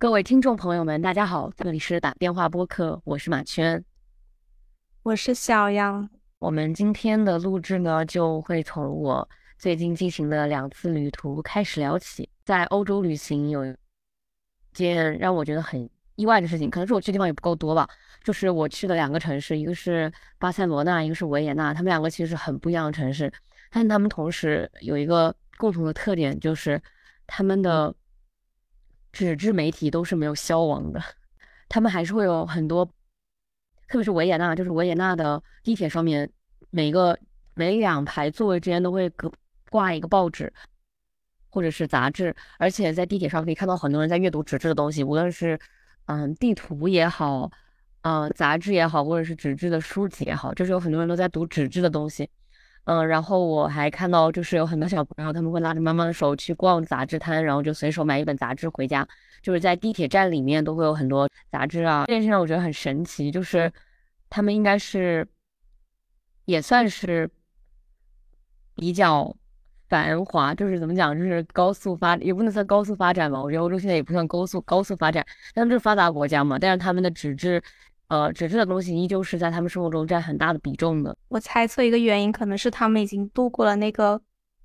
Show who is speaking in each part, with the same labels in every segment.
Speaker 1: 各位听众朋友们，大家好，这里是打电话播客，我是马圈，
Speaker 2: 我是小杨。
Speaker 1: 我们今天的录制呢，就会从我最近进行的两次旅途开始聊起。在欧洲旅行有一件让我觉得很意外的事情，可能是我去的地方也不够多吧。就是我去的两个城市，一个是巴塞罗那，一个是维也纳，他们两个其实是很不一样的城市，但他们同时有一个共同的特点，就是他们的。纸质媒体都是没有消亡的，他们还是会有很多，特别是维也纳，就是维也纳的地铁上面，每个每两排座位之间都会隔挂一个报纸或者是杂志，而且在地铁上可以看到很多人在阅读纸质的东西，无论是嗯地图也好，嗯杂志也好，或者是纸质的书籍也好，就是有很多人都在读纸质的东西。嗯，然后我还看到，就是有很多小朋友，他们会拉着妈妈的手去逛杂志摊，然后就随手买一本杂志回家。就是在地铁站里面都会有很多杂志啊，这件事情我觉得很神奇。就是他们应该是也算是比较繁华，就是怎么讲，就是高速发，也不能算高速发展吧。我觉得欧洲现在也不算高速高速发展，但是发达国家嘛。但是他们的纸质。呃，纸质的东西依旧是在他们生活中占很大的比重的。
Speaker 2: 我猜测一个原因，可能是他们已经度过了那个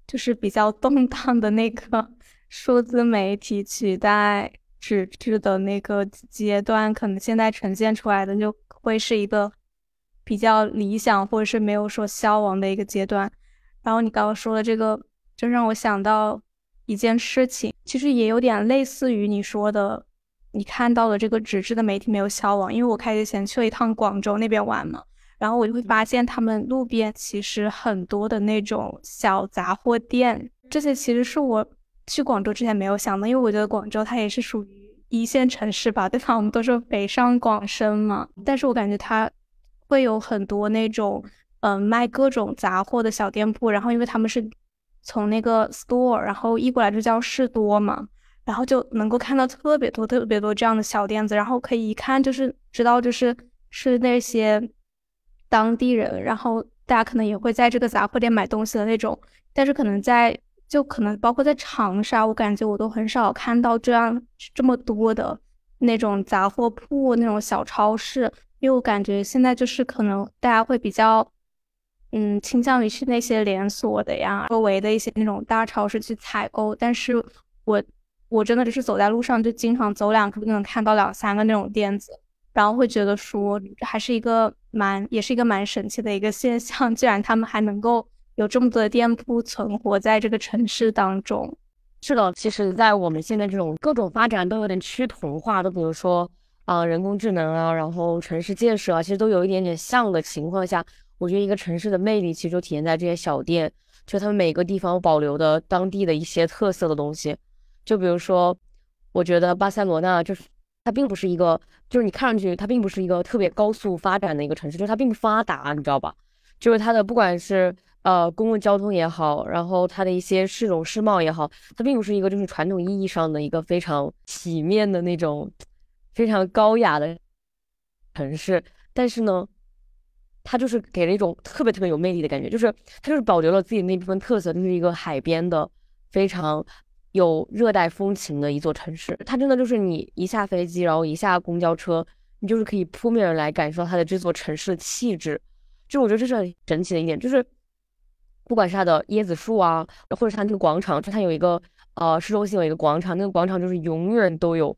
Speaker 2: 就是比较动荡的那个数字媒体取代纸质的那个阶段，可能现在呈现出来的就会是一个比较理想或者是没有说消亡的一个阶段。然后你刚刚说的这个，就让我想到一件事情，其实也有点类似于你说的。你看到的这个纸质的媒体没有消亡，因为我开学前去了一趟广州那边玩嘛，然后我就会发现他们路边其实很多的那种小杂货店，这些其实是我去广州之前没有想的，因为我觉得广州它也是属于一线城市吧，对吧？我们都说北上广深嘛，但是我感觉它会有很多那种嗯卖各种杂货的小店铺，然后因为他们是从那个 store 然后译过来就叫士多嘛。然后就能够看到特别多、特别多这样的小店子，然后可以一看就是知道就是是那些当地人，然后大家可能也会在这个杂货店买东西的那种。但是可能在就可能包括在长沙，我感觉我都很少看到这样这么多的那种杂货铺、那种小超市，因为我感觉现在就是可能大家会比较嗯倾向于去那些连锁的呀、周围的一些那种大超市去采购，但是我。我真的就是走在路上，就经常走两步就能看到两三个那种店子，然后会觉得说还是一个蛮，也是一个蛮神奇的一个现象。居然他们还能够有这么多的店铺存活在这个城市当中。
Speaker 1: 是的，其实，在我们现在这种各种发展都有点趋同化，都比如说啊人工智能啊，然后城市建设啊，其实都有一点点像的情况下，我觉得一个城市的魅力其实就体现在这些小店，就他们每个地方保留的当地的一些特色的东西。就比如说，我觉得巴塞罗那就是它并不是一个，就是你看上去它并不是一个特别高速发展的一个城市，就是它并不发达，你知道吧？就是它的不管是呃公共交通也好，然后它的一些市容市貌也好，它并不是一个就是传统意义上的一个非常体面的那种非常高雅的城市。但是呢，它就是给了一种特别特别有魅力的感觉，就是它就是保留了自己那部分特色，就是一个海边的非常。有热带风情的一座城市，它真的就是你一下飞机，然后一下公交车，你就是可以扑面而来感受它的这座城市的气质。就我觉得这是很神奇的一点，就是不管是它的椰子树啊，或者它那个广场，就它有一个呃市中心有一个广场，那个广场就是永远都有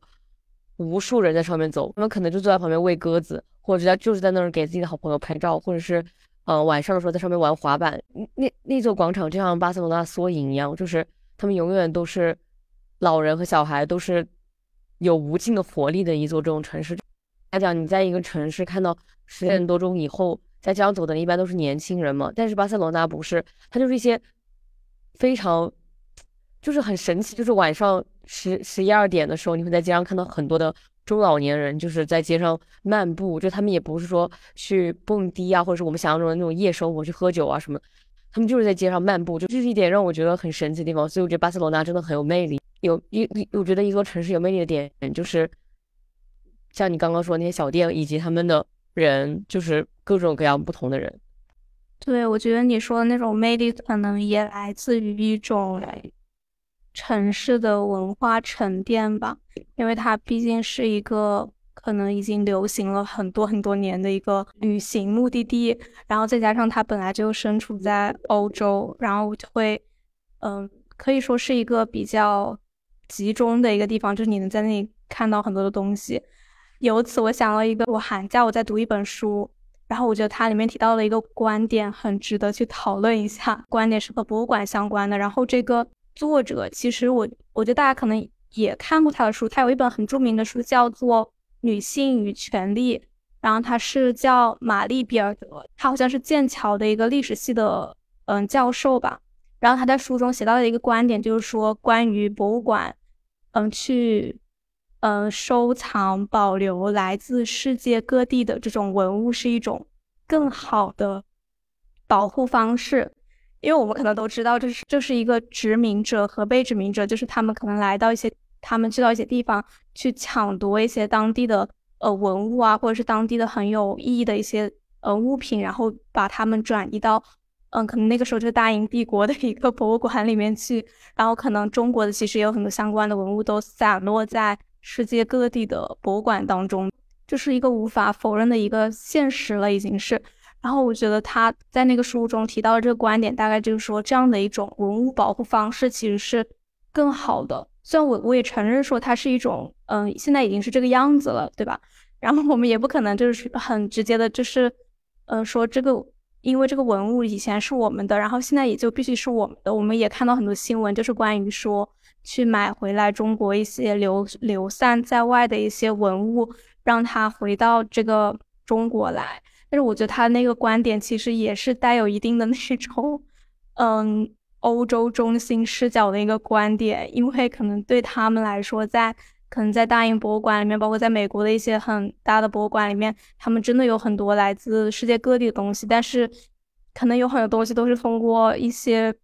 Speaker 1: 无数人在上面走，他们可能就坐在旁边喂鸽子，或者在就是在那儿给自己的好朋友拍照，或者是呃晚上的时候在上面玩滑板。那那座广场就像巴塞罗那缩影一样，就是。他们永远都是老人和小孩，都是有无尽的活力的一座这种城市。来讲，你在一个城市看到十点多钟以后在街上走的人，一般都是年轻人嘛。但是巴塞罗那不是，它就是一些非常就是很神奇，就是晚上十十一二点的时候，你会在街上看到很多的中老年人，就是在街上漫步。就他们也不是说去蹦迪啊，或者是我们想象中的那种夜生活，去喝酒啊什么。他们就是在街上漫步，就这是一点让我觉得很神奇的地方。所以我觉得巴塞罗那真的很有魅力。有一，我觉得一座城市有魅力的点，就是像你刚刚说那些小店，以及他们的人，就是各种各样不同的人。
Speaker 2: 对，我觉得你说的那种魅力，可能也来自于一种城市的文化沉淀吧，因为它毕竟是一个可能已经流行了很多很多年的一个旅行目的地，然后再加上它本来就身处在欧洲，然后就会，嗯，可以说是一个比较集中的一个地方，就是你能在那里看到很多的东西。由此，我想了一个，我寒假我在读一本书。然后我觉得它里面提到了一个观点，很值得去讨论一下。观点是和博物馆相关的。然后这个作者，其实我我觉得大家可能也看过他的书，他有一本很著名的书叫做《女性与权利》，然后她是叫玛丽比尔德，她好像是剑桥的一个历史系的嗯教授吧。然后她在书中写到的一个观点就是说，关于博物馆，嗯去。嗯，收藏保留来自世界各地的这种文物是一种更好的保护方式，因为我们可能都知道，这是这是一个殖民者和被殖民者，就是他们可能来到一些，他们去到一些地方去抢夺一些当地的呃文物啊，或者是当地的很有意义的一些呃物品，然后把它们转移到嗯，可能那个时候就是大英帝国的一个博物馆里面去，然后可能中国的其实也有很多相关的文物都散落在。世界各地的博物馆当中，这是一个无法否认的一个现实了，已经是。然后我觉得他在那个书中提到的这个观点，大概就是说，这样的一种文物保护方式其实是更好的。虽然我我也承认说它是一种，嗯，现在已经是这个样子了，对吧？然后我们也不可能就是很直接的，就是，嗯，说这个。因为这个文物以前是我们的，然后现在也就必须是我们的。我们也看到很多新闻，就是关于说去买回来中国一些流流散在外的一些文物，让它回到这个中国来。但是我觉得他那个观点其实也是带有一定的那种，嗯，欧洲中心视角的一个观点，因为可能对他们来说，在可能在大英博物馆里面，包括在美国的一些很大的博物馆里面，他们真的有很多来自世界各地的东西，但是可能有很多东西都是通过一些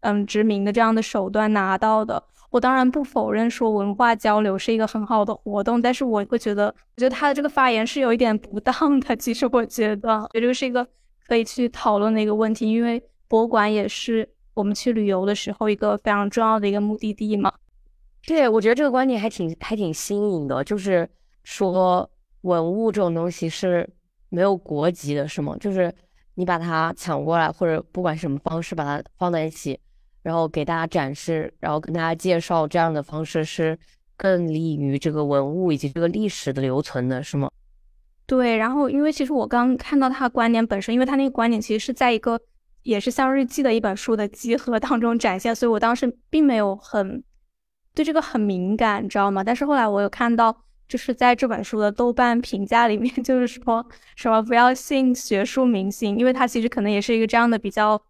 Speaker 2: 嗯殖民的这样的手段拿到的。我当然不否认说文化交流是一个很好的活动，但是我会觉得，我觉得他的这个发言是有一点不当的。其实我觉得，我觉得这是一个可以去讨论的一个问题，因为博物馆也是我们去旅游的时候一个非常重要的一个目的地嘛。
Speaker 1: 对，我觉得这个观点还挺还挺新颖的，就是说文物这种东西是没有国籍的，是吗？就是你把它抢过来，或者不管什么方式把它放在一起，然后给大家展示，然后跟大家介绍，这样的方式是更利于这个文物以及这个历史的留存的，是吗？
Speaker 2: 对，然后因为其实我刚看到他观点本身，因为他那个观点其实是在一个也是像日记的一本书的集合当中展现，所以我当时并没有很。对这个很敏感，你知道吗？但是后来我有看到，就是在这本书的豆瓣评价里面，就是说什么不要信学术明星，因为他其实可能也是一个这样的比较，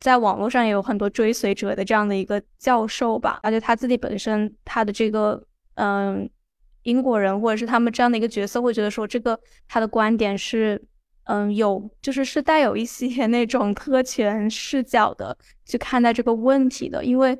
Speaker 2: 在网络上也有很多追随者的这样的一个教授吧。而且他自己本身他的这个嗯英国人或者是他们这样的一个角色，会觉得说这个他的观点是嗯有就是是带有一些那种特权视角的去看待这个问题的，因为。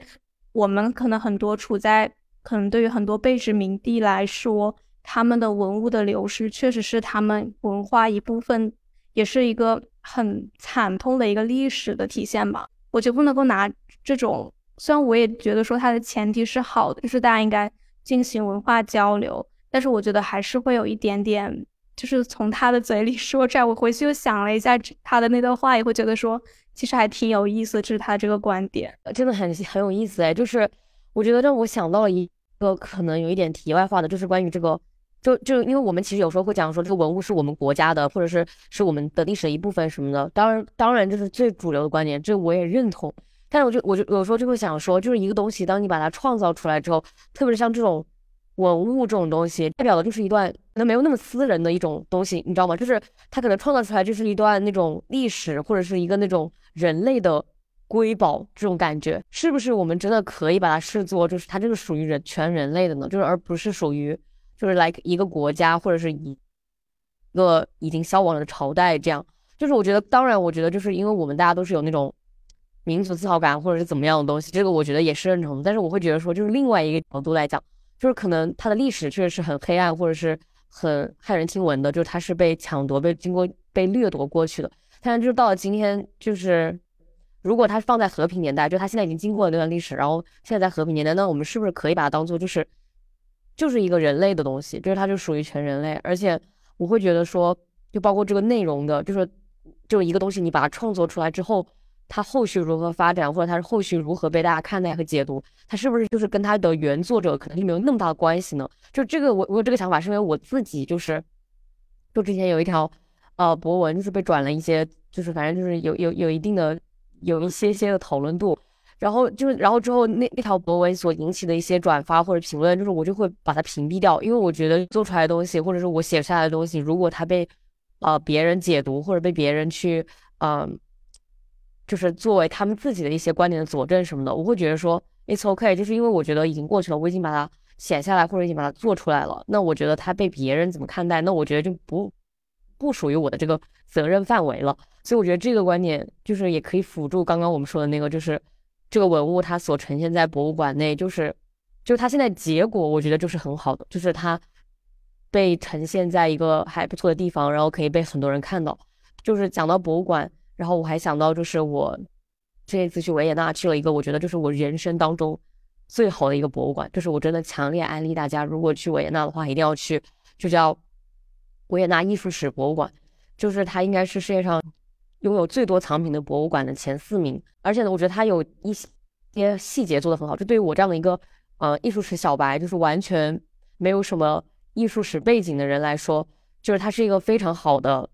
Speaker 2: 我们可能很多处在，可能对于很多被殖民地来说，他们的文物的流失确实是他们文化一部分，也是一个很惨痛的一个历史的体现吧。我就不能够拿这种，虽然我也觉得说它的前提是好的，就是大家应该进行文化交流，但是我觉得还是会有一点点，就是从他的嘴里 说出来，我回去又想了一下他的那段话，也会觉得说。其实还挺有意思，这是他这个观点，
Speaker 1: 真的很很有意思哎。就是我觉得让我想到了一个可能有一点题外话的，就是关于这个，就就因为我们其实有时候会讲说这个文物是我们国家的，或者是是我们的历史的一部分什么的。当然，当然这是最主流的观点，这我也认同。但是我就我就有时候就会想说，就是一个东西，当你把它创造出来之后，特别是像这种文物这种东西，代表的就是一段可能没有那么私人的一种东西，你知道吗？就是它可能创造出来就是一段那种历史，或者是一个那种。人类的瑰宝这种感觉，是不是我们真的可以把它视作，就是它这个属于人全人类的呢？就是而不是属于，就是 like 一个国家或者是一个已经消亡了的朝代这样。就是我觉得，当然，我觉得就是因为我们大家都是有那种民族自豪感或者是怎么样的东西，这个我觉得也是认同。但是我会觉得说，就是另外一个角度来讲，就是可能它的历史确实是很黑暗或者是很骇人听闻的，就是它是被抢夺、被经过被掠夺过去的。但是就到了今天，就是如果它放在和平年代，就它现在已经经过了那段历史，然后现在在和平年代，那我们是不是可以把它当做就是就是一个人类的东西，就是它就属于全人类？而且我会觉得说，就包括这个内容的，就是就一个东西，你把它创作出来之后，它后续如何发展，或者它是后续如何被大家看待和解读，它是不是就是跟它的原作者可能就没有那么大的关系呢？就这个，我我有这个想法，是因为我自己就是，就之前有一条呃博文，就是被转了一些，就是反正就是有有有一定的。有一些些的讨论度，然后就是，然后之后那那条博文所引起的一些转发或者评论，就是我就会把它屏蔽掉，因为我觉得做出来的东西，或者是我写下来的东西，如果它被呃别人解读或者被别人去嗯，就是作为他们自己的一些观点的佐证什么的，我会觉得说 it's okay，就是因为我觉得已经过去了，我已经把它写下来或者已经把它做出来了，那我觉得它被别人怎么看待，那我觉得就不不属于我的这个责任范围了。所以我觉得这个观点就是也可以辅助刚刚我们说的那个，就是这个文物它所呈现在博物馆内，就是就是它现在结果我觉得就是很好的，就是它被呈现在一个还不错的地方，然后可以被很多人看到。就是讲到博物馆，然后我还想到就是我这一次去维也纳去了一个，我觉得就是我人生当中最好的一个博物馆，就是我真的强烈安利大家，如果去维也纳的话一定要去，就叫维也纳艺术史博物馆，就是它应该是世界上。拥有最多藏品的博物馆的前四名，而且呢，我觉得它有一些细节做得很好。就对于我这样的一个呃艺术史小白，就是完全没有什么艺术史背景的人来说，就是它是一个非常好的，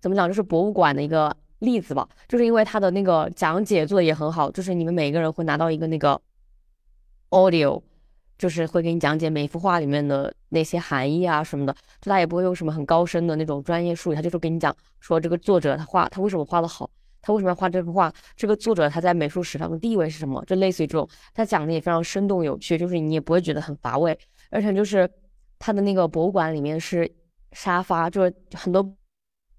Speaker 1: 怎么讲，就是博物馆的一个例子吧。就是因为他的那个讲解做的也很好，就是你们每个人会拿到一个那个 audio。就是会给你讲解每一幅画里面的那些含义啊什么的，就他也不会用什么很高深的那种专业术语，他就是给你讲说这个作者他画他为什么画的好，他为什么要画这幅画，这个作者他在美术史上的地位是什么，就类似于这种，他讲的也非常生动有趣，就是你也不会觉得很乏味，而且就是他的那个博物馆里面是沙发，就是很多。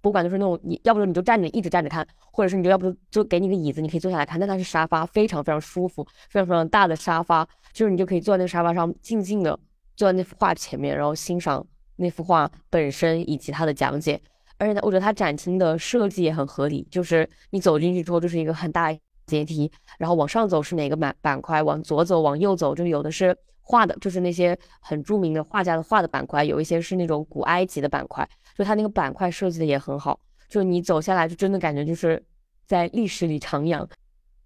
Speaker 1: 不管就是那种，你要不就你就站着一直站着看，或者是你就要不就给你个椅子，你可以坐下来看。但它是沙发，非常非常舒服，非常非常大的沙发，就是你就可以坐在那个沙发上，静静的坐在那幅画前面，然后欣赏那幅画本身以及它的讲解。而且呢，我觉得它展厅的设计也很合理，就是你走进去之后就是一个很大阶梯，然后往上走是哪个板板块，往左走往右走，就有的是画的，就是那些很著名的画家的画的板块，有一些是那种古埃及的板块。就它那个板块设计的也很好，就你走下来就真的感觉就是在历史里徜徉，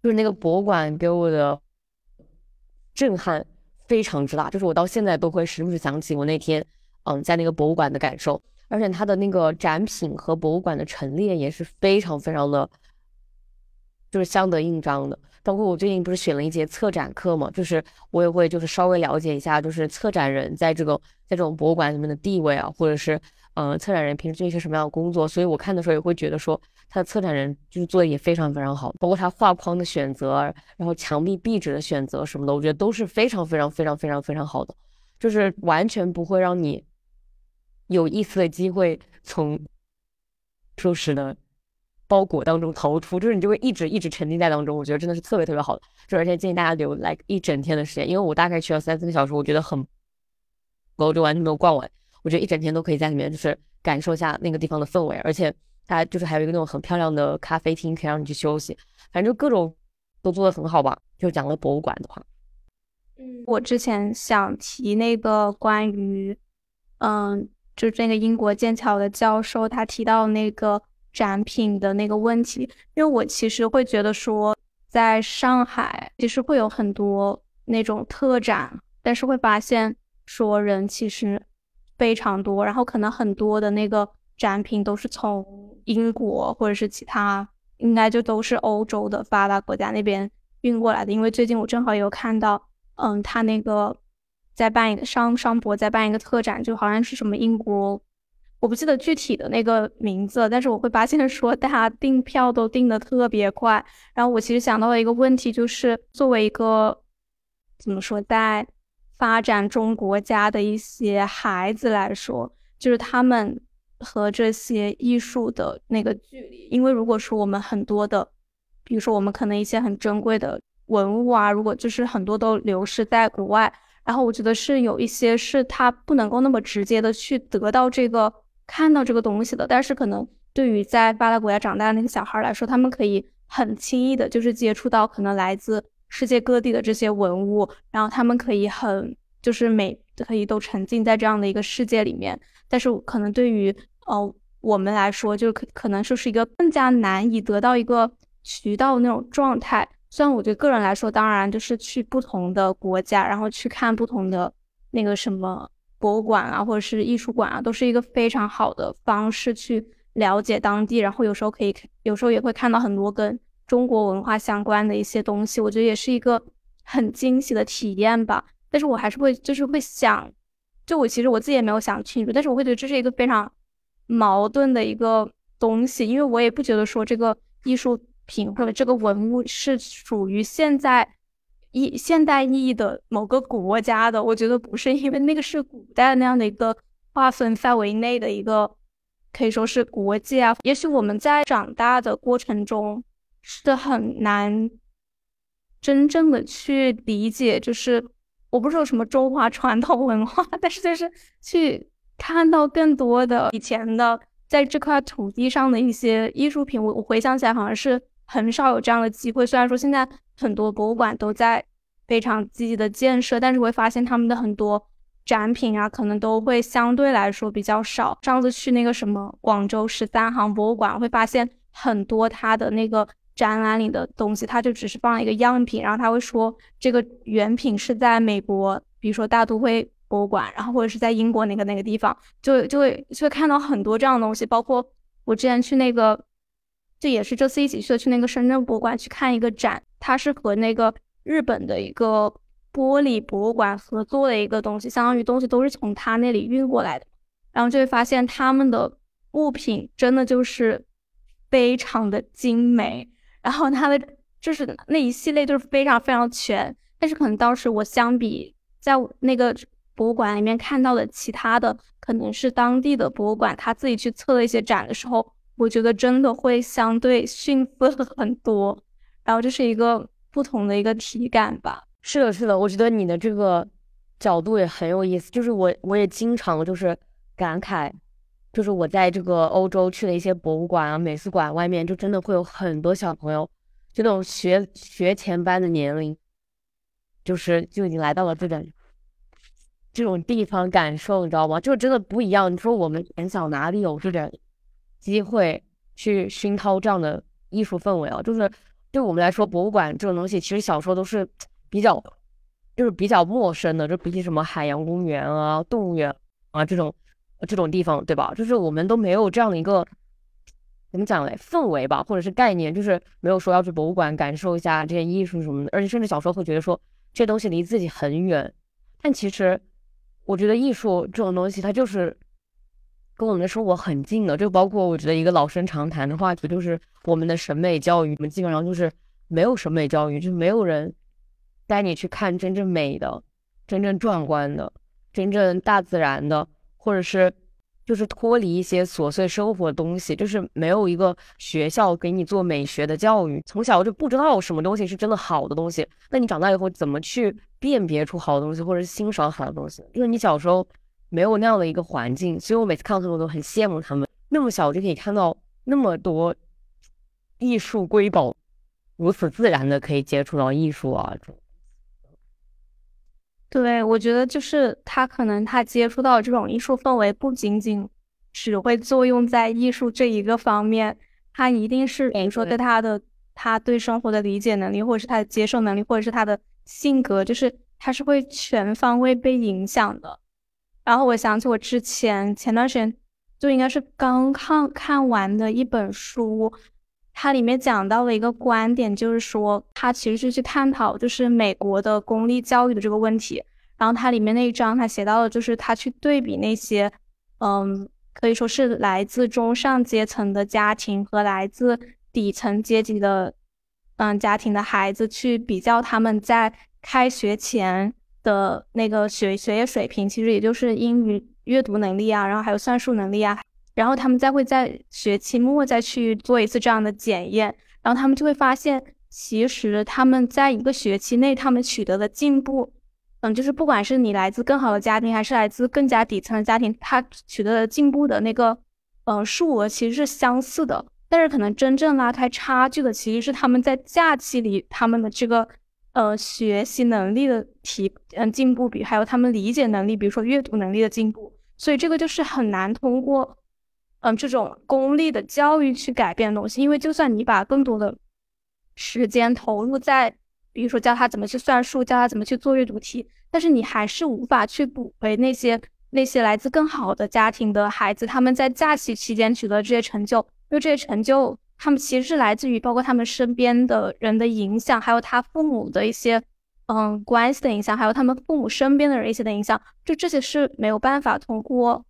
Speaker 1: 就是那个博物馆给我的震撼非常之大，就是我到现在都会时不时想起我那天嗯在那个博物馆的感受，而且它的那个展品和博物馆的陈列也是非常非常的，就是相得益彰的。包括我最近不是选了一节策展课嘛，就是我也会就是稍微了解一下，就是策展人在这个在这种博物馆里面的地位啊，或者是。嗯，策展人平时做一些什么样的工作？所以我看的时候也会觉得说，他的策展人就是做的也非常非常好，包括他画框的选择，然后墙壁壁纸的选择什么的，我觉得都是非常非常非常非常非常好的，就是完全不会让你有一丝的机会从初始的包裹当中逃出，就是你就会一直一直沉浸在当中。我觉得真的是特别特别好的，就而且建议大家留来一整天的时间，因为我大概去了三四个小时，我觉得很，我就完全没有逛完。我觉得一整天都可以在里面，就是感受一下那个地方的氛围，而且它就是还有一个那种很漂亮的咖啡厅，可以让你去休息。反正就各种都做的很好吧。就讲了博物馆的话，
Speaker 2: 嗯，我之前想提那个关于，嗯，就是那个英国剑桥的教授他提到那个展品的那个问题，因为我其实会觉得说，在上海其实会有很多那种特展，但是会发现说人其实。非常多，然后可能很多的那个展品都是从英国或者是其他，应该就都是欧洲的发达国家那边运过来的。因为最近我正好有看到，嗯，他那个在办一个商商博在办一个特展，就好像是什么英国，我不记得具体的那个名字，但是我会发现说大家订票都订的特别快。然后我其实想到了一个问题，就是作为一个怎么说在。发展中国家的一些孩子来说，就是他们和这些艺术的那个距离。因为如果说我们很多的，比如说我们可能一些很珍贵的文物啊，如果就是很多都流失在国外，然后我觉得是有一些是他不能够那么直接的去得到这个看到这个东西的。但是可能对于在发达国家长大的那个小孩来说，他们可以很轻易的，就是接触到可能来自世界各地的这些文物，然后他们可以很就是每可以都沉浸在这样的一个世界里面。但是可能对于呃我们来说，就可可能就是一个更加难以得到一个渠道那种状态。虽然我对个人来说，当然就是去不同的国家，然后去看不同的那个什么博物馆啊，或者是艺术馆啊，都是一个非常好的方式去了解当地。然后有时候可以，有时候也会看到很多跟中国文化相关的一些东西，我觉得也是一个很惊喜的体验吧。但是我还是会，就是会想，就我其实我自己也没有想清楚，但是我会觉得这是一个非常矛盾的一个东西，因为我也不觉得说这个艺术。品或者这个文物是属于现在意现代意义的某个国家的，我觉得不是，因为那个是古代那样的一个划分范围内的一个，可以说是国界啊。也许我们在长大的过程中是很难真正的去理解，就是我不是说什么中华传统文化，但是就是去看到更多的以前的在这块土地上的一些艺术品，我我回想起来好像是。很少有这样的机会。虽然说现在很多博物馆都在非常积极的建设，但是会发现他们的很多展品啊，可能都会相对来说比较少。上次去那个什么广州十三行博物馆，会发现很多它的那个展览里的东西，它就只是放了一个样品，然后他会说这个原品是在美国，比如说大都会博物馆，然后或者是在英国那个那个地方，就就会就会看到很多这样的东西。包括我之前去那个。这也是这次一起去的，去那个深圳博物馆去看一个展，它是和那个日本的一个玻璃博物馆合作的一个东西，相当于东西都是从他那里运过来的。然后就会发现他们的物品真的就是非常的精美，然后它的就是那一系列就是非常非常全。但是可能当时我相比在那个博物馆里面看到的其他的，可能是当地的博物馆他自己去策了一些展的时候。我觉得真的会相对逊色很多，然后这是一个不同的一个体感吧。
Speaker 1: 是的，是的，我觉得你的这个角度也很有意思。就是我，我也经常就是感慨，就是我在这个欧洲去的一些博物馆啊、美术馆外面，就真的会有很多小朋友，就那种学学前班的年龄，就是就已经来到了这种这种地方感受，你知道吗？就真的不一样。你说我们很小哪里有这种？机会去熏陶这样的艺术氛围啊，就是对我们来说，博物馆这种东西，其实小时候都是比较，就是比较陌生的，就比起什么海洋公园啊、动物园啊这种这种地方，对吧？就是我们都没有这样的一个怎么讲嘞氛围吧，或者是概念，就是没有说要去博物馆感受一下这些艺术什么的，而且甚至小时候会觉得说这东西离自己很远，但其实我觉得艺术这种东西，它就是。跟我们的生活很近的，就包括我觉得一个老生常谈的话题，就是我们的审美教育。我们基本上就是没有审美教育，就没有人带你去看真正美的、真正壮观的、真正大自然的，或者是就是脱离一些琐碎生活的东西，就是没有一个学校给你做美学的教育。从小就不知道什么东西是真的好的东西，那你长大以后怎么去辨别出好的东西，或者欣赏好的东西？就是你小时候。没有那样的一个环境，所以我每次看到他们都很羡慕他们。那么小就可以看到那么多艺术瑰宝，如此自然的可以接触到艺术啊！
Speaker 2: 对，我觉得就是他可能他接触到这种艺术氛围，不仅仅只会作用在艺术这一个方面，他一定是比如说对他的他对生活的理解能力，或者是他的接受能力，或者是他的性格，就是他是会全方位被影响的。然后我想起我之前前段时间就应该是刚看看完的一本书，它里面讲到了一个观点，就是说它其实是去探讨就是美国的公立教育的这个问题。然后它里面那一章，它写到了就是他去对比那些，嗯，可以说是来自中上阶层的家庭和来自底层阶级的，嗯，家庭的孩子去比较他们在开学前。的那个学学业水平，其实也就是英语阅读能力啊，然后还有算术能力啊，然后他们再会在学期末再去做一次这样的检验，然后他们就会发现，其实他们在一个学期内他们取得的进步，嗯，就是不管是你来自更好的家庭，还是来自更加底层的家庭，他取得的进步的那个，嗯，数额其实是相似的，但是可能真正拉开差距的，其实是他们在假期里他们的这个呃学习能力的提嗯进步比，还有他们理解能力，比如说阅读能力的进步。所以这个就是很难通过嗯这种功利的教育去改变的东西，因为就算你把更多的时间投入在，比如说教他怎么去算数，教他怎么去做阅读题，但是你还是无法去补回那些那些来自更好的家庭的孩子，他们在假期期间取得这些成就，因为这些成就他们其实是来自于包括他们身边的人的影响，还有他父母的一些。嗯，关系的影响，还有他们父母身边的人一些的影响，就这些是没有办法通过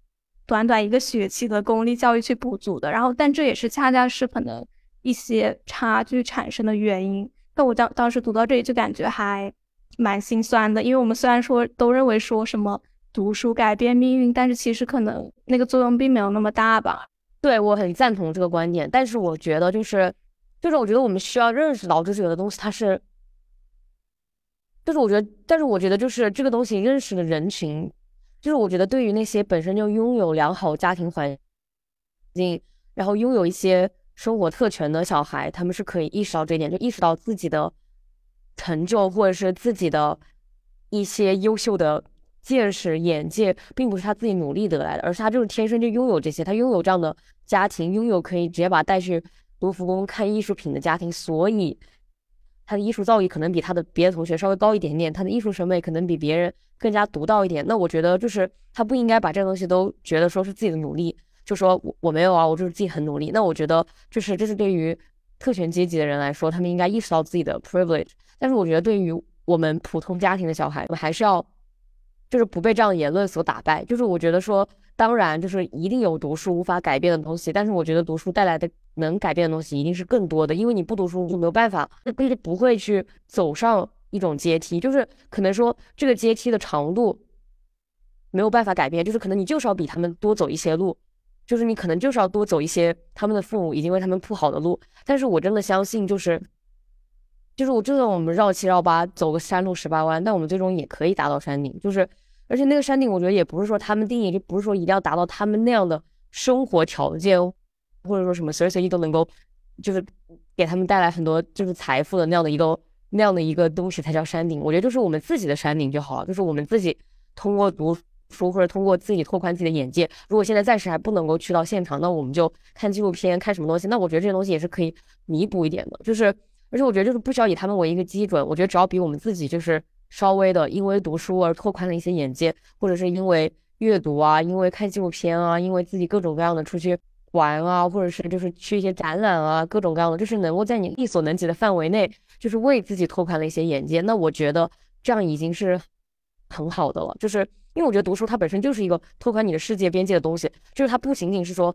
Speaker 2: 短短一个学期的公立教育去补足的。然后，但这也是恰恰是可能一些差距产生的原因。那我当当时读到这里就感觉还蛮心酸的，因为我们虽然说都认为说什么读书改变命运，但是其实可能那个作用并没有那么大吧。
Speaker 1: 对我很赞同这个观点，但是我觉得就是就是我觉得我们需要认识到，就是有的东西它是。就是我觉得，但是我觉得，就是这个东西认识的人群，就是我觉得对于那些本身就拥有良好家庭环境，然后拥有一些生活特权的小孩，他们是可以意识到这一点，就意识到自己的成就或者是自己的一些优秀的见识、眼界，并不是他自己努力得来的，而是他就是天生就拥有这些，他拥有这样的家庭，拥有可以直接把他带去卢浮宫看艺术品的家庭，所以。他的艺术造诣可能比他的别的同学稍微高一点点，他的艺术审美可能比别人更加独到一点。那我觉得就是他不应该把这个东西都觉得说是自己的努力，就说我我没有啊，我就是自己很努力。那我觉得就是这是对于特权阶级的人来说，他们应该意识到自己的 privilege。但是我觉得对于我们普通家庭的小孩，我们还是要就是不被这样的言论所打败。就是我觉得说。当然，就是一定有读书无法改变的东西，但是我觉得读书带来的能改变的东西一定是更多的，因为你不读书就没有办法，就不会去走上一种阶梯，就是可能说这个阶梯的长度没有办法改变，就是可能你就是要比他们多走一些路，就是你可能就是要多走一些他们的父母已经为他们铺好的路，但是我真的相信，就是就是我就算我们绕七绕八走个山路十八弯，但我们最终也可以达到山顶，就是。而且那个山顶，我觉得也不是说他们定义，就不是说一定要达到他们那样的生活条件，或者说什么随时随地都能够，就是给他们带来很多就是财富的那样的一个那样的一个东西才叫山顶。我觉得就是我们自己的山顶就好了，就是我们自己通过读书或者通过自己拓宽自己的眼界。如果现在暂时还不能够去到现场，那我们就看纪录片，看什么东西。那我觉得这些东西也是可以弥补一点的。就是而且我觉得就是不需要以他们为一个基准，我觉得只要比我们自己就是。稍微的，因为读书而拓宽了一些眼界，或者是因为阅读啊，因为看纪录片啊，因为自己各种各样的出去玩啊，或者是就是去一些展览啊，各种各样的，就是能够在你力所能及的范围内，就是为自己拓宽了一些眼界。那我觉得这样已经是很好的了。就是因为我觉得读书它本身就是一个拓宽你的世界边界的东西，就是它不仅仅是说，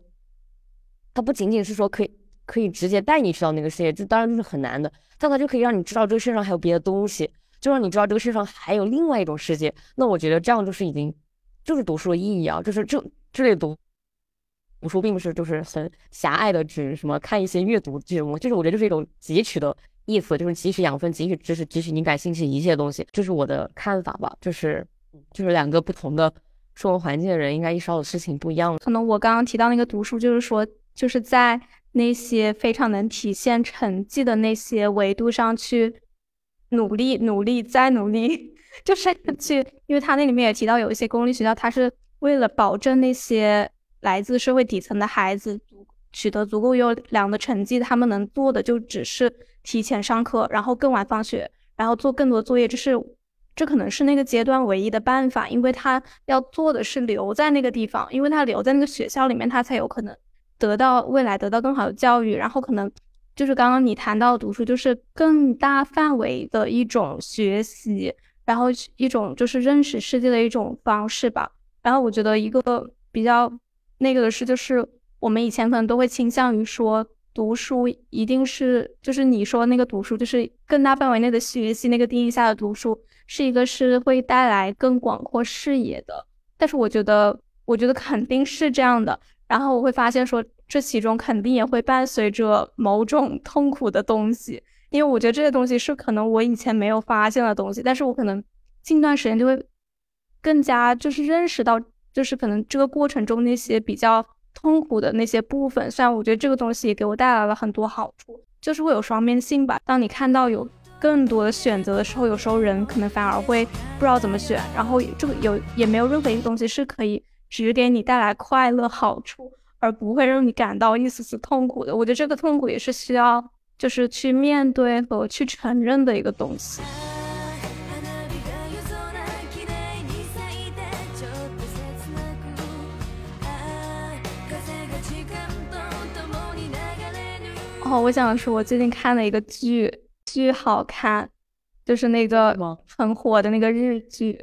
Speaker 1: 它不仅仅是说可以可以直接带你去到那个世界，这当然就是很难的，但它就可以让你知道这个世界上还有别的东西。就让你知道这个世上还有另外一种世界，那我觉得这样就是已经就是读书的意义啊，就是这这类读读书并不是就是很狭隘的指什么看一些阅读节目，就是我觉得就是一种汲取的意思，就是汲取养分、汲取知识、汲取你感兴趣一切东西，这是我的看法吧。就是就是两个不同的生活环境的人应该意识到的事情不一样。
Speaker 2: 可能我刚刚提到那个读书，就是说就是在那些非常能体现成绩的那些维度上去。努力，努力，再努力，就是去，因为他那里面也提到，有一些公立学校，他是为了保证那些来自社会底层的孩子取得足够优良的成绩，他们能做的就只是提前上课，然后更晚放学，然后做更多作业，这是这可能是那个阶段唯一的办法，因为他要做的是留在那个地方，因为他留在那个学校里面，他才有可能得到未来得到更好的教育，然后可能。就是刚刚你谈到读书，就是更大范围的一种学习，然后一种就是认识世界的一种方式吧。然后我觉得一个比较那个的是，就是我们以前可能都会倾向于说，读书一定是就是你说那个读书，就是更大范围内的学习那个定义下的读书，是一个是会带来更广阔视野的。但是我觉得，我觉得肯定是这样的。然后我会发现说。这其中肯定也会伴随着某种痛苦的东西，因为我觉得这些东西是可能我以前没有发现的东西，但是我可能近段时间就会更加就是认识到，就是可能这个过程中那些比较痛苦的那些部分。虽然我觉得这个东西也给我带来了很多好处，就是会有双面性吧。当你看到有更多的选择的时候，有时候人可能反而会不知道怎么选，然后这个有也没有任何一个东西是可以只给你带来快乐好处，而不会让你感到一丝丝痛苦的。我觉得这个痛苦也是需要就是去面对和去承认的一个东西。哦，我想说，我最近看了一个剧，巨好看，就是那个很火的那个日剧，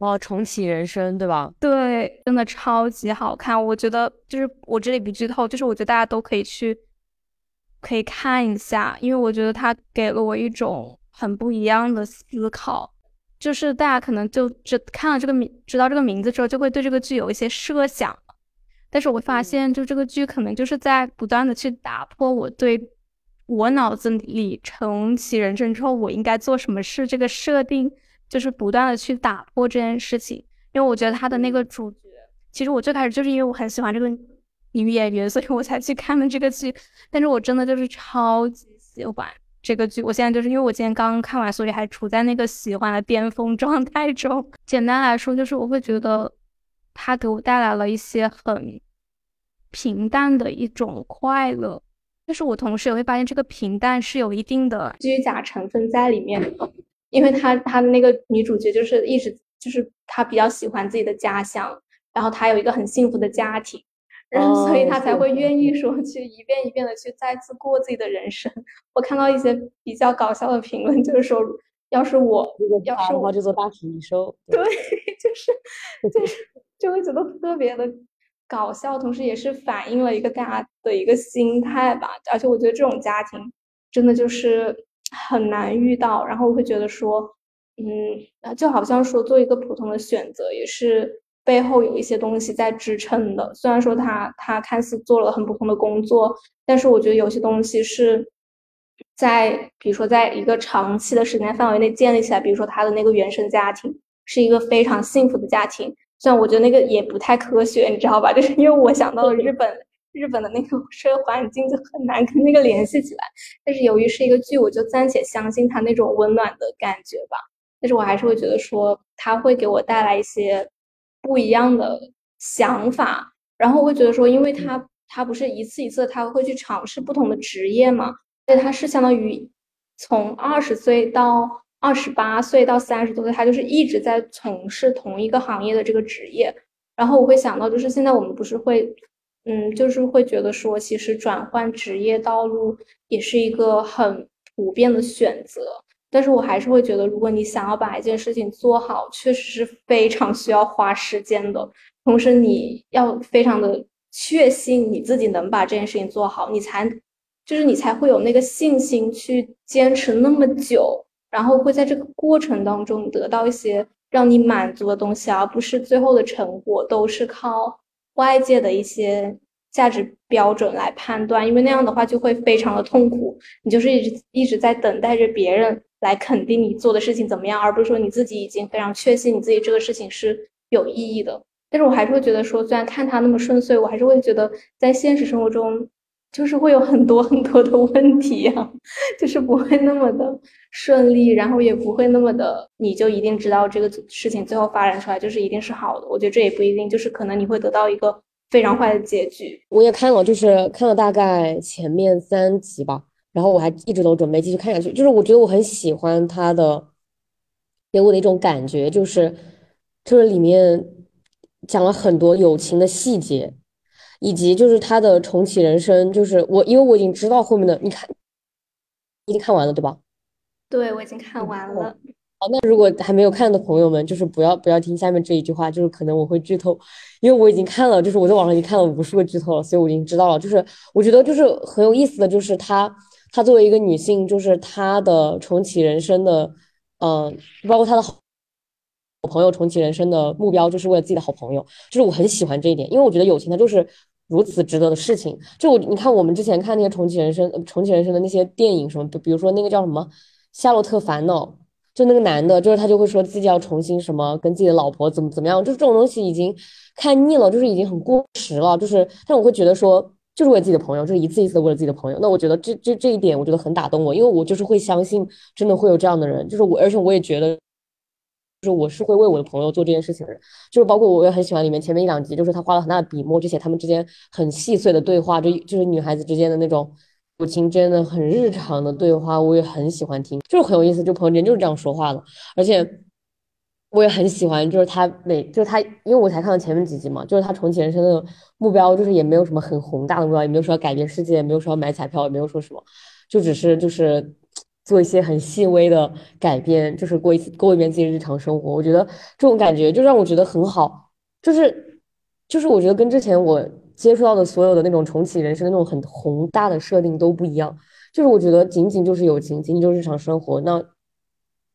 Speaker 1: 哦，重启人生，对吧？
Speaker 2: 对，真的超级好看。我觉得就是我这里不剧透，就是我觉得大家都可以去可以看一下，因为我觉得它给了我一种很不一样的思考。就是大家可能就只看了这个名，知道这个名字之后，就会对这个剧有一些设想。但是我发现，就这个剧可能就是在不断的去打破我对我脑子里重启人生之后我应该做什么事这个设定，就是不断的去打破这件事情。因为我觉得他的那个主角，其实我最开始就是因为我很喜欢这个女演员，所以我才去看的这个剧。但是我真的就是超级喜欢这个剧。我现在就是因为我今天刚刚看完，所以还处在那个喜欢的巅峰状态中。简单来说，就是我会觉得。它给我带来了一些很平淡的一种快乐，但是我同时也会发现这个平淡是有一定的虚假成分在里面的，因为她她的那个女主角就是一直就是她比较喜欢自己的家乡，然后她有一个很幸福的家庭，然后所以她才会愿意说去一遍一遍的去再次过自己的人生。我看到一些比较搞笑的评论，就是说要是我要是我
Speaker 1: 就做大体收，
Speaker 2: 对，就是 就是。就会觉得特别的搞笑，同时也是反映了一个大家的一个心态吧。而且我觉得这种家庭真的就是很难遇到。然后我会觉得说，嗯，就好像说做一个普通的选择，也是背后有一些东西在支撑的。虽然说他他看似做了很普通的工作，但是我觉得有些东西是在，比如说在一个长期的时间范围内建立起来。比如说他的那个原生家庭是一个非常幸福的家庭。虽然我觉得那个也不太科学，你知道吧？就是因为我想到了日本，日本的那个社会环境就很难跟那个联系起来。但是由于是一个剧，我就暂且相信它那种温暖的感觉吧。但是我还是会觉得说，它会给我带来一些不一样的想法。然后我会觉得说，因为它它不是一次一次，他会去尝试不同的职业嘛，所以他是相当于从二十岁到。二十八岁到三十多岁，他就是一直在从事同一个行业的这个职业。然后我会想到，就是现在我们不是会，嗯，就是会觉得说，其实转换职业道路也是一个很普遍的选择。但是我还是会觉得，如果你想要把一件事情做好，确实是非常需要花时间的。同时，你要非常的确信你自己能把这件事情做好，你才，就是你才会有那个信心去坚持那么久。然后会在这个过程当中得到一些让你满足的东西，而不是最后的成果都是靠外界的一些价值标准来判断，因为那样的话就会非常的痛苦。你就是一直一直在等待着别人来肯定你做的事情怎么样，而不是说你自己已经非常确信你自己这个事情是有意义的。但是我还是会觉得说，虽然看他那么顺遂，我还是会觉得在现实生活中。就是会有很多 很多的问题呀，就是不会那么的顺利，然后也不会那么的，你就一定知道这个事情最后发展出来就是一定是好的。我觉得这也不一定，就是可能你会得到一个非常坏的结局。
Speaker 1: 我也看了，就是看了大概前面三集吧，然后我还一直都准备继续看下去。就是我觉得我很喜欢他的，给我的一种感觉，就是就是里面讲了很多友情的细节。以及就是他的重启人生，就是我，因为我已经知道后面的，你看，已经看完了对吧？
Speaker 2: 对，我已经看完了。
Speaker 1: 好，那如果还没有看的朋友们，就是不要不要听下面这一句话，就是可能我会剧透，因为我已经看了，就是我在网上已经看了无数个剧透了，所以我已经知道了。就是我觉得就是很有意思的就是她，她作为一个女性，就是她的重启人生的，嗯，包括她的好朋友重启人生的目标，就是为了自己的好朋友，就是我很喜欢这一点，因为我觉得友情它就是。如此值得的事情，就我你看，我们之前看那些重启人生、重启人生的那些电影什么，比比如说那个叫什么《夏洛特烦恼》，就那个男的，就是他就会说自己要重新什么跟自己的老婆怎么怎么样，就是这种东西已经看腻了，就是已经很过时了。就是，但我会觉得说，就是为了自己的朋友，就是一次一次的为了自己的朋友。那我觉得这这这一点，我觉得很打动我，因为我就是会相信，真的会有这样的人。就是我，而且我也觉得，就是我是会为我的朋友做这件事情的人。就是包括我也很喜欢里面前面一两集，就是他花了很大的笔墨，就写他们之间很细碎的对话，就就是女孩子之间的那种。友情真的很日常的对话，我也很喜欢听，就是很有意思。就朋友之间就是这样说话的，而且我也很喜欢，就是他每就是他，因为我才看到前面几集嘛，就是他重启人生的目标，就是也没有什么很宏大的目标，也没有说要改变世界，也没有说要买彩票，也没有说什么，就只是就是做一些很细微的改变，就是过一次过一遍自己日常生活。我觉得这种感觉就让我觉得很好，就是就是我觉得跟之前我。接触到的所有的那种重启人生的那种很宏大的设定都不一样，就是我觉得仅仅就是友情，仅仅就是日常生活，那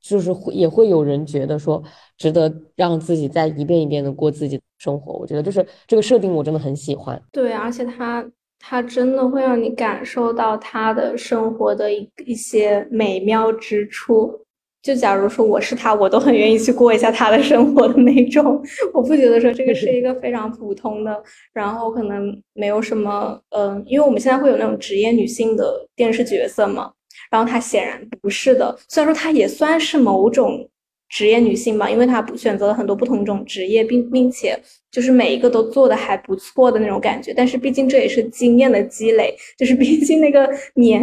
Speaker 1: 就是会也会有人觉得说值得让自己再一遍一遍的过自己的生活。我觉得就是这个设定我真的很喜欢。
Speaker 2: 对，而且他他真的会让你感受到他的生活的一一些美妙之处。就假如说我是他，我都很愿意去过一下他的生活的那种。我不觉得说这个是一个非常普通的，然后可能没有什么，嗯，因为我们现在会有那种职业女性的电视角色嘛，然后她显然不是的。虽然说她也算是某种。职业女性吧，因为她选择了很多不同种职业，并并且就是每一个都做的还不错的那种感觉。但是毕竟这也是经验的积累，就是毕竟那个年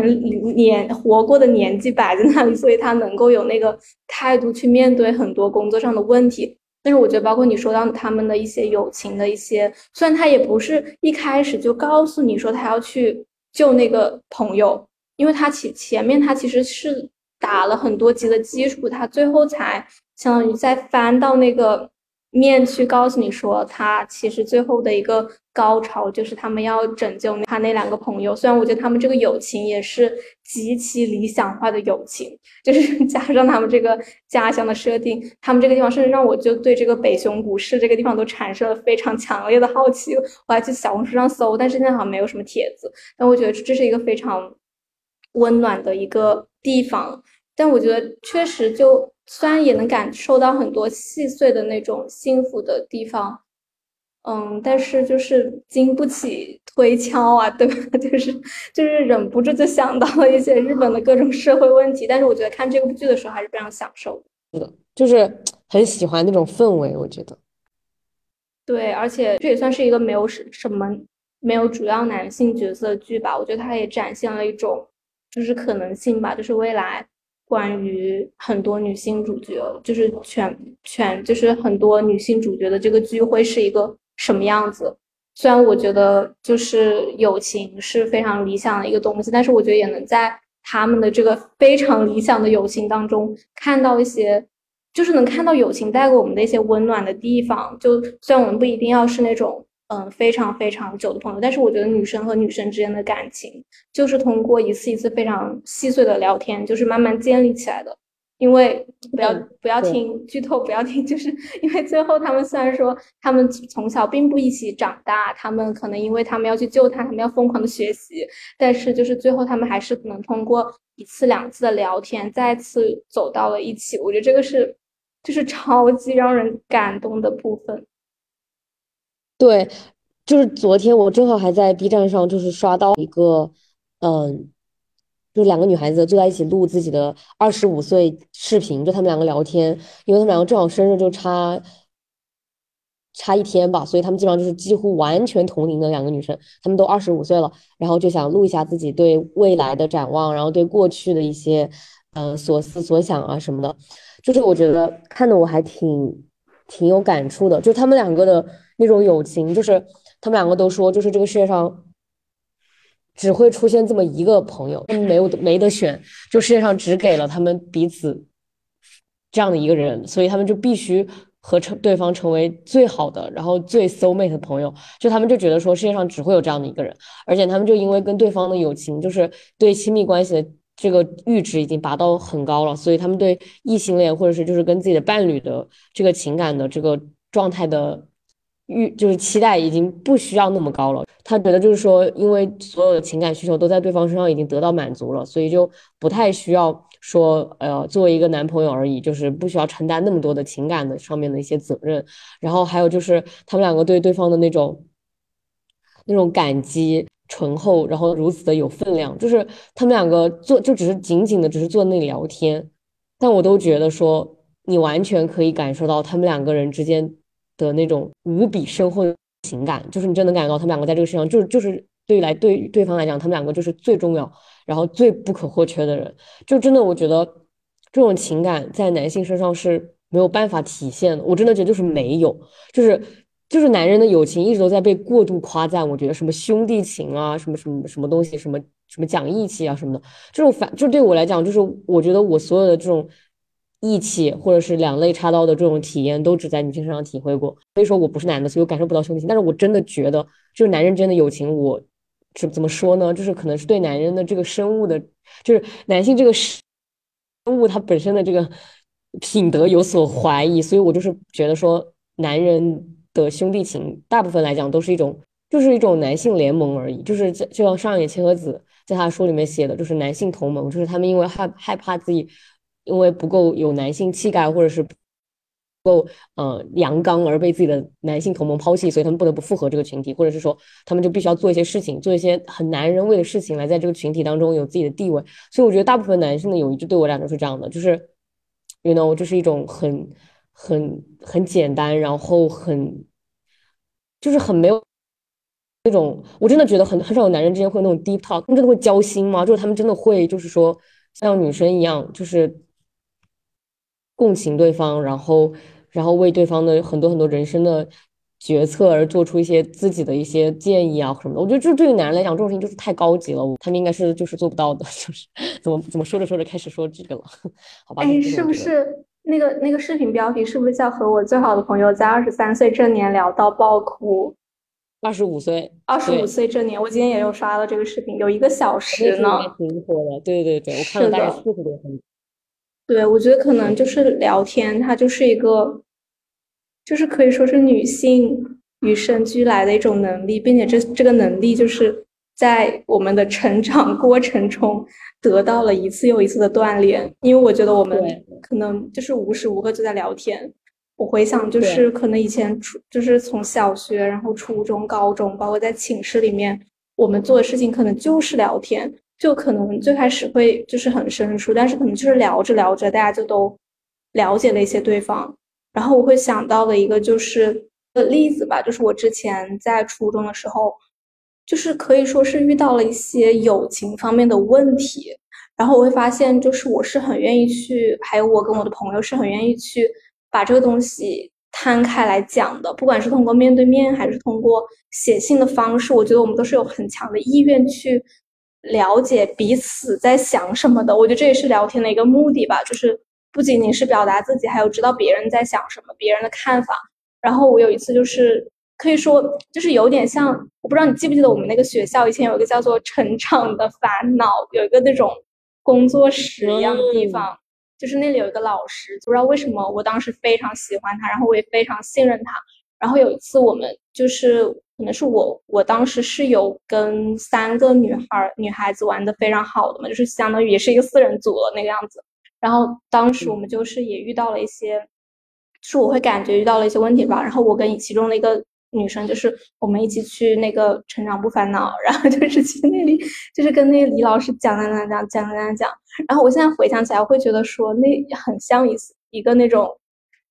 Speaker 2: 年活过的年纪摆在那里，所以她能够有那个态度去面对很多工作上的问题。但是我觉得，包括你说到他们的一些友情的一些，虽然他也不是一开始就告诉你说他要去救那个朋友，因为他前前面他其实是。打了很多集的基础，他最后才相当于再翻到那个面去告诉你说，他其实最后的一个高潮就是他们要拯救他那两个朋友。虽然我觉得他们这个友情也是极其理想化的友情，就是 加上他们这个家乡的设定，他们这个地方甚至让我就对这个北熊谷市这个地方都产生了非常强烈的好奇。我还去小红书上搜，但是现在好像没有什么帖子。但我觉得这是一个非常温暖的一个地方。但我觉得确实，就虽然也能感受到很多细碎的那种幸福的地方，嗯，但是就是经不起推敲啊，对吧？就是就是忍不住就想到了一些日本的各种社会问题。但是我觉得看这部剧的时候还是非常享受
Speaker 1: 的，就是 很喜欢那种氛围。我觉得，
Speaker 2: 对，而且这也算是一个没有什什么没有主要男性角色的剧吧。我觉得它也展现了一种就是可能性吧，就是未来。关于很多女性主角，就是全全就是很多女性主角的这个剧会是一个什么样子？虽然我觉得就是友情是非常理想的一个东西，但是我觉得也能在他们的这个非常理想的友情当中看到一些，就是能看到友情带给我们的一些温暖的地方。就虽然我们不一定要是那种。嗯，非常非常久的朋友，但是我觉得女生和女生之间的感情，就是通过一次一次非常细碎的聊天，就是慢慢建立起来的。因为不要不要听剧透，不要听，就是 因为最后他们虽然说他们从小并不一起长大，他们可能因为他们要去救他，他们要疯狂的学习，但是就是最后他们还是能通过一次两次的聊天，再次走到了一起。我觉得这个是就是超级让人感动的部分。
Speaker 1: 对，就是昨天我正好还在 B 站上，就是刷到一个，嗯，就两个女孩子坐在一起录自己的二十五岁视频，就他们两个聊天，因为他们两个正好生日就差差一天吧，所以他们基本上就是几乎完全同龄的两个女生，她们都二十五岁了，然后就想录一下自己对未来的展望，然后对过去的一些，嗯，所思所想啊什么的，就是我觉得看的我还挺挺有感触的，就他们两个的。那种友情，就是他们两个都说，就是这个世界上只会出现这么一个朋友，他们没有没得选，就世界上只给了他们彼此这样的一个人，所以他们就必须和成对方成为最好的，然后最 soul mate 的朋友。就他们就觉得说，世界上只会有这样的一个人，而且他们就因为跟对方的友情，就是对亲密关系的这个阈值已经拔到很高了，所以他们对异性恋或者是就是跟自己的伴侣的这个情感的这个状态的。欲就是期待已经不需要那么高了，他觉得就是说，因为所有的情感需求都在对方身上已经得到满足了，所以就不太需要说，呃，作为一个男朋友而已，就是不需要承担那么多的情感的上面的一些责任。然后还有就是他们两个对对方的那种那种感激醇厚，然后如此的有分量，就是他们两个坐就只是仅仅的只是坐那里聊天，但我都觉得说你完全可以感受到他们两个人之间的那种无比深厚的情感，就是你真能感觉到他们两个在这个世上就是就是对来对对方来讲，他们两个就是最重要。然后最不可或缺的人，就真的我觉得这种情感在男性身上是没有办法体现的。我真的觉得就是没有，就是就是男人的友情一直都在被过度夸赞。我觉得什么兄弟情啊，什么什么什么东西，什么什么讲义气啊什么的，这种反就对我来讲，就是我觉得我所有的这种义气或者是两肋插刀的这种体验，都只在女性身上体会过。所以说我不是男的，所以我感受不到兄弟情。但是我真的觉得，就是男人之间的友情，我。怎怎么说呢？就是可能是对男人的这个生物的，就是男性这个生物它本身的这个品德有所怀疑，所以我就是觉得说，男人的兄弟情大部分来讲都是一种，就是一种男性联盟而已。就是就像上野千鹤子在他书里面写的，就是男性同盟，就是他们因为害害怕自己因为不够有男性气概，或者是不。够呃阳刚而被自己的男性同盟抛弃，所以他们不得不复合这个群体，或者是说他们就必须要做一些事情，做一些很男人味的事情，来在这个群体当中有自己的地位。所以我觉得大部分男性的友谊就对我来讲是这样的，就是，you know，就是一种很很很简单，然后很就是很没有那种，我真的觉得很很少有男人之间会有那种 deep talk，他们真的会交心吗？就是他们真的会就是说像女生一样，就是共情对方，然后。然后为对方的很多很多人生的决策而做出一些自己的一些建议啊什么的，我觉得这对于男人来讲，这种事情就是太高级了，他们应该是就是做不到的，就是 怎么怎么说着说着开始说这个了，好吧？
Speaker 2: 哎，是不是那个那个视频标题是不是叫和我最好的朋友在二十三岁这年聊到爆哭？
Speaker 1: 二十五岁，
Speaker 2: 二十五岁这年，我今天也有刷了这个视频，有一个小时呢，
Speaker 1: 挺火的，对对对，我看了大概四十多分钟。
Speaker 2: 对，我觉得可能就是聊天，它就是一个，就是可以说是女性与生俱来的一种能力，并且这这个能力就是在我们的成长过程中得到了一次又一次的锻炼。因为我觉得我们可能就是无时无刻就在聊天。我回想，就是可能以前初就是从小学，然后初中、高中，包括在寝室里面，我们做的事情可能就是聊天。就可能最开始会就是很生疏，但是可能就是聊着聊着，大家就都了解了一些对方。然后我会想到的一个就是例子吧，就是我之前在初中的时候，就是可以说是遇到了一些友情方面的问题。然后我会发现，就是我是很愿意去，还有我跟我的朋友是很愿意去把这个东西摊开来讲的，不管是通过面对面还是通过写信的方式，我觉得我们都是有很强的意愿去。了解彼此在想什么的，我觉得这也是聊天的一个目的吧，就是不仅仅是表达自己，还有知道别人在想什么，别人的看法。然后我有一次就是可以说，就是有点像，我不知道你记不记得我们那个学校以前有一个叫做“成长的烦恼”，有一个那种工作室一样的地方，就是那里有一个老师，不知道为什么我当时非常喜欢他，然后我也非常信任他。然后有一次我们就是。可能是我，我当时是有跟三个女孩女孩子玩的非常好的嘛，就是相当于也是一个四人组了那个样子。然后当时我们就是也遇到了一些，是我会感觉遇到了一些问题吧。然后我跟其中的一个女生，就是我们一起去那个成长不烦恼，然后就 是去那里，就是跟那个李老师讲讲讲讲讲讲讲。然后我现在回想起来，我会觉得说那很像一一个那种。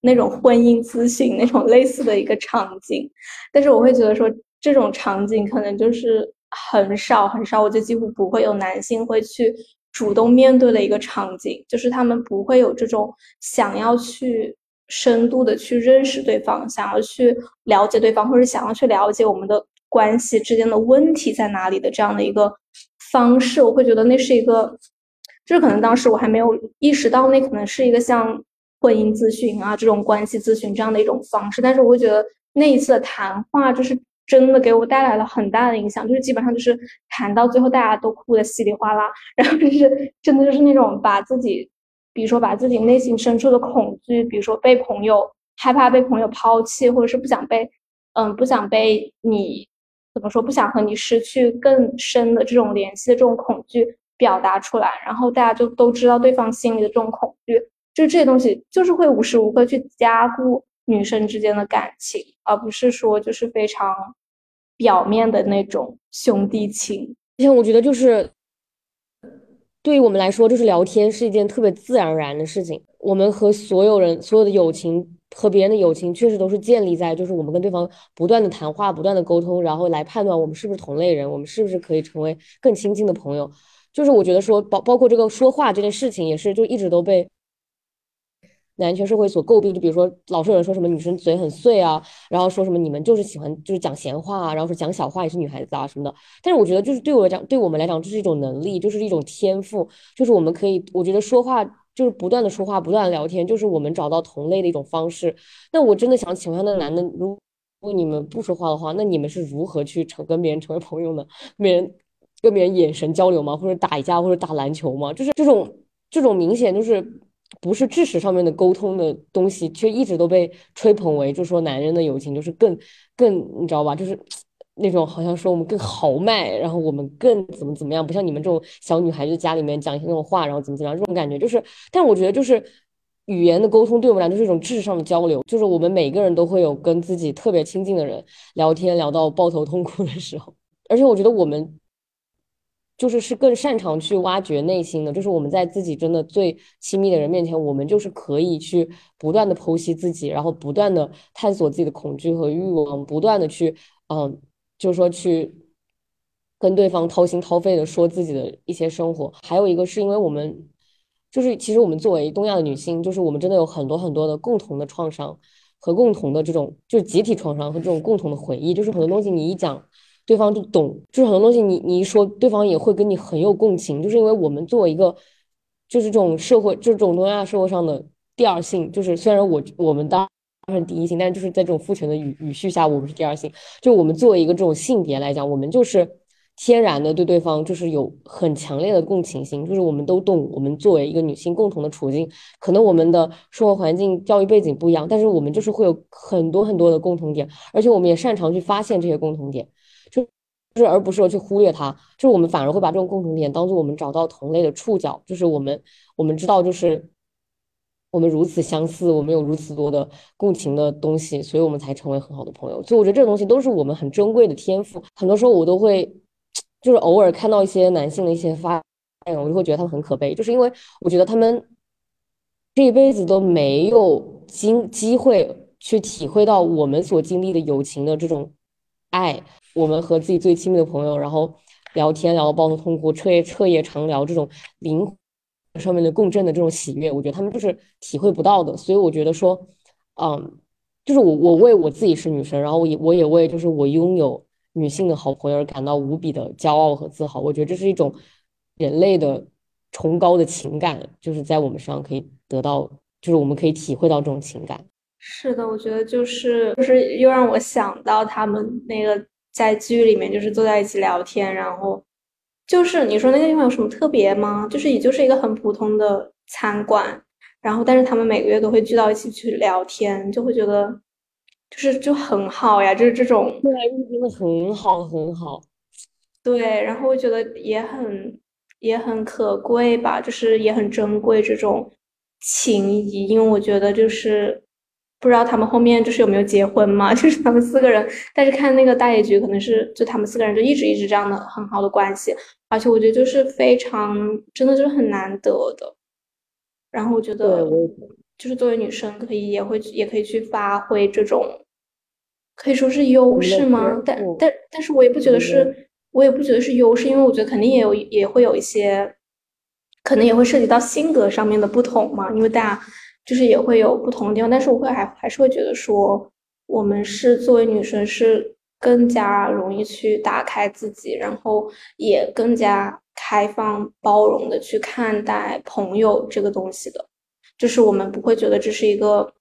Speaker 2: 那种婚姻咨询那种类似的一个场景，但是我会觉得说这种场景可能就是很少很少，我就几乎不会有男性会去主动面对的一个场景，就是他们不会有这种想要去深度的去认识对方，想要去了解对方，或者想要去了解我们的关系之间的问题在哪里的这样的一个方式，我会觉得那是一个，就是可能当时我还没有意识到那可能是一个像。婚姻咨询啊，这种关系咨询这样的一种方式，但是我会觉得那一次的谈话就是真的给我带来了很大的影响，就是基本上就是谈到最后大家都哭的稀里哗啦，然后就是真的就是那种把自己，比如说把自己内心深处的恐惧，比如说被朋友害怕被朋友抛弃，或者是不想被，嗯，不想被你怎么说，不想和你失去更深的这种联系的这种恐惧。表达出来，然后大家就都知道对方心里的这种恐惧，就这些东西就是会无时无刻去加固女生之间的感情，而不是说就是非常表面的那种兄弟情。
Speaker 1: 而且我觉得就是。对于我们来说，就是聊天是一件特别自然而然的事情。我们和所有人、所有的友情和别人的友情，确实都是建立在就是我们跟对方不断的谈话、不断的沟通，然后来判断我们是不是同类人，我们是不是可以成为更亲近的朋友。就是我觉得说，包包括这个说话这件事情，也是就一直都被。男权社会所诟病，就比如说，老是有人说什么女生嘴很碎啊，然后说什么你们就是喜欢就是讲闲话啊，然后说讲小话也是女孩子啊什么的。但是我觉得，就是对我来讲，对我们来讲，这是一种能力，就是一种天赋，就是我们可以，我觉得说话就是不断的说话，不断的聊天，就是我们找到同类的一种方式。那我真的想请问，那男的，如果你们不说话的话，那你们是如何去成跟别人成为朋友呢？别人跟别人眼神交流吗？或者打一架，或者打篮球吗？就是这种这种明显就是。不是知识上面的沟通的东西，却一直都被吹捧为，就说男人的友情就是更更，你知道吧？就是 那种好像说我们更豪迈，然后我们更怎么怎么样，不像你们这种小女孩子家里面讲一些那种话，然后怎么怎么样，这种感觉就是。但我觉得就是语言的沟通对我们来说是一种知识上的交流，就是我们每个人都会有跟自己特别亲近的人聊天聊到抱头痛哭的时候，而且我觉得我们。就是是更擅长去挖掘内心的，就是我们在自己真的最亲密的人面前，我们就是可以去不断的剖析自己，然后不断的探索自己的恐惧和欲望，不断的去，嗯，就是说去跟对方掏心掏肺的说自己的一些生活。还有一个是因为我们，就是其实我们作为东亚的女性，就是我们真的有很多很多的共同的创伤和共同的这种就是集体创伤和这种共同的回忆，就是很多东西你一讲。对方就懂，就是很多东西，你你一说，对方也会跟你很有共情，就是因为我们作为一个，就是这种社会，这种东亚社会上的第二性，就是虽然我我们当然第一性，但是就是在这种父权的语语序下，我们是第二性。就我们作为一个这种性别来讲，我们就是天然的对对方就是有很强烈的共情心，就是我们都懂，我们作为一个女性共同的处境，可能我们的生活环境、教育背景不一样，但是我们就是会有很多很多的共同点，而且我们也擅长去发现这些共同点。就是，而不是说去忽略它，就是我们反而会把这种共同点当做我们找到同类的触角。就是我们，我们知道，就是我们如此相似，我们有如此多的共情的东西，所以我们才成为很好的朋友。所以我觉得这个东西都是我们很珍贵的天赋。很多时候我都会，就是偶尔看到一些男性的一些发言，我就会觉得他们很可悲，就是因为我觉得他们这一辈子都没有经机会去体会到我们所经历的友情的这种爱。我们和自己最亲密的朋友，然后聊天聊到抱头痛哭，彻夜彻夜长聊，这种灵上面的共振的这种喜悦，我觉得他们就是体会不到的。所以我觉得说，嗯，就是我我为我自己是女生，然后我也我也为就是我拥有女性的好朋友而感到无比的骄傲和自豪。我觉得这是一种人类的崇高的情感，就是在我们身上可以得到，就是我们可以体会到这种情感。
Speaker 2: 是的，我觉得就是就是又让我想到他们那个。在剧里面就是坐在一起聊天，然后就是你说那个地方有什么特别吗？就是也就是一个很普通的餐馆，然后但是他们每个月都会聚到一起去聊天，就会觉得就是就很好呀，就是这种
Speaker 1: 对，真的很好很好。
Speaker 2: 对，然后我觉得也很也很可贵吧，就是也很珍贵这种情谊，因为我觉得就是。不知道他们后面就是有没有结婚嘛？就是他们四个人，但是看那个大结局，可能是就他们四个人就一直一直这样的很好的关系，而且我觉得就是非常真的就是很难得的。然后我觉得就是作为女生可以也会也可以去发挥这种可以说是优势吗？但但但是我也不觉得是，我也不觉得是优势，因为我觉得肯定也有也会有一些，可能也会涉及到性格上面的不同嘛，因为大家。就是也会有不同的地方，但是我会还还是会觉得说，我们是作为女生是更加容易去打开自己，然后也更加开放包容的去看待朋友这个东西的，就是我们不会觉得这是一个，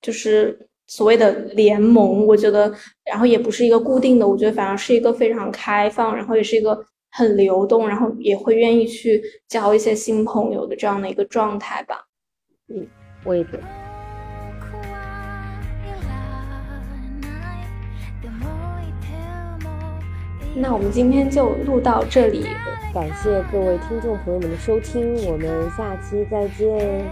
Speaker 2: 就是所谓的联盟，我觉得，然后也不是一个固定的，我觉得反而是一个非常开放，然后也是一个很流动，然后也会愿意去交一些新朋友的这样的一个状态吧。
Speaker 1: 嗯，我也觉得。
Speaker 2: 那我们今天就录到这里，
Speaker 1: 感谢各位听众朋友们的收听，我们下期再见。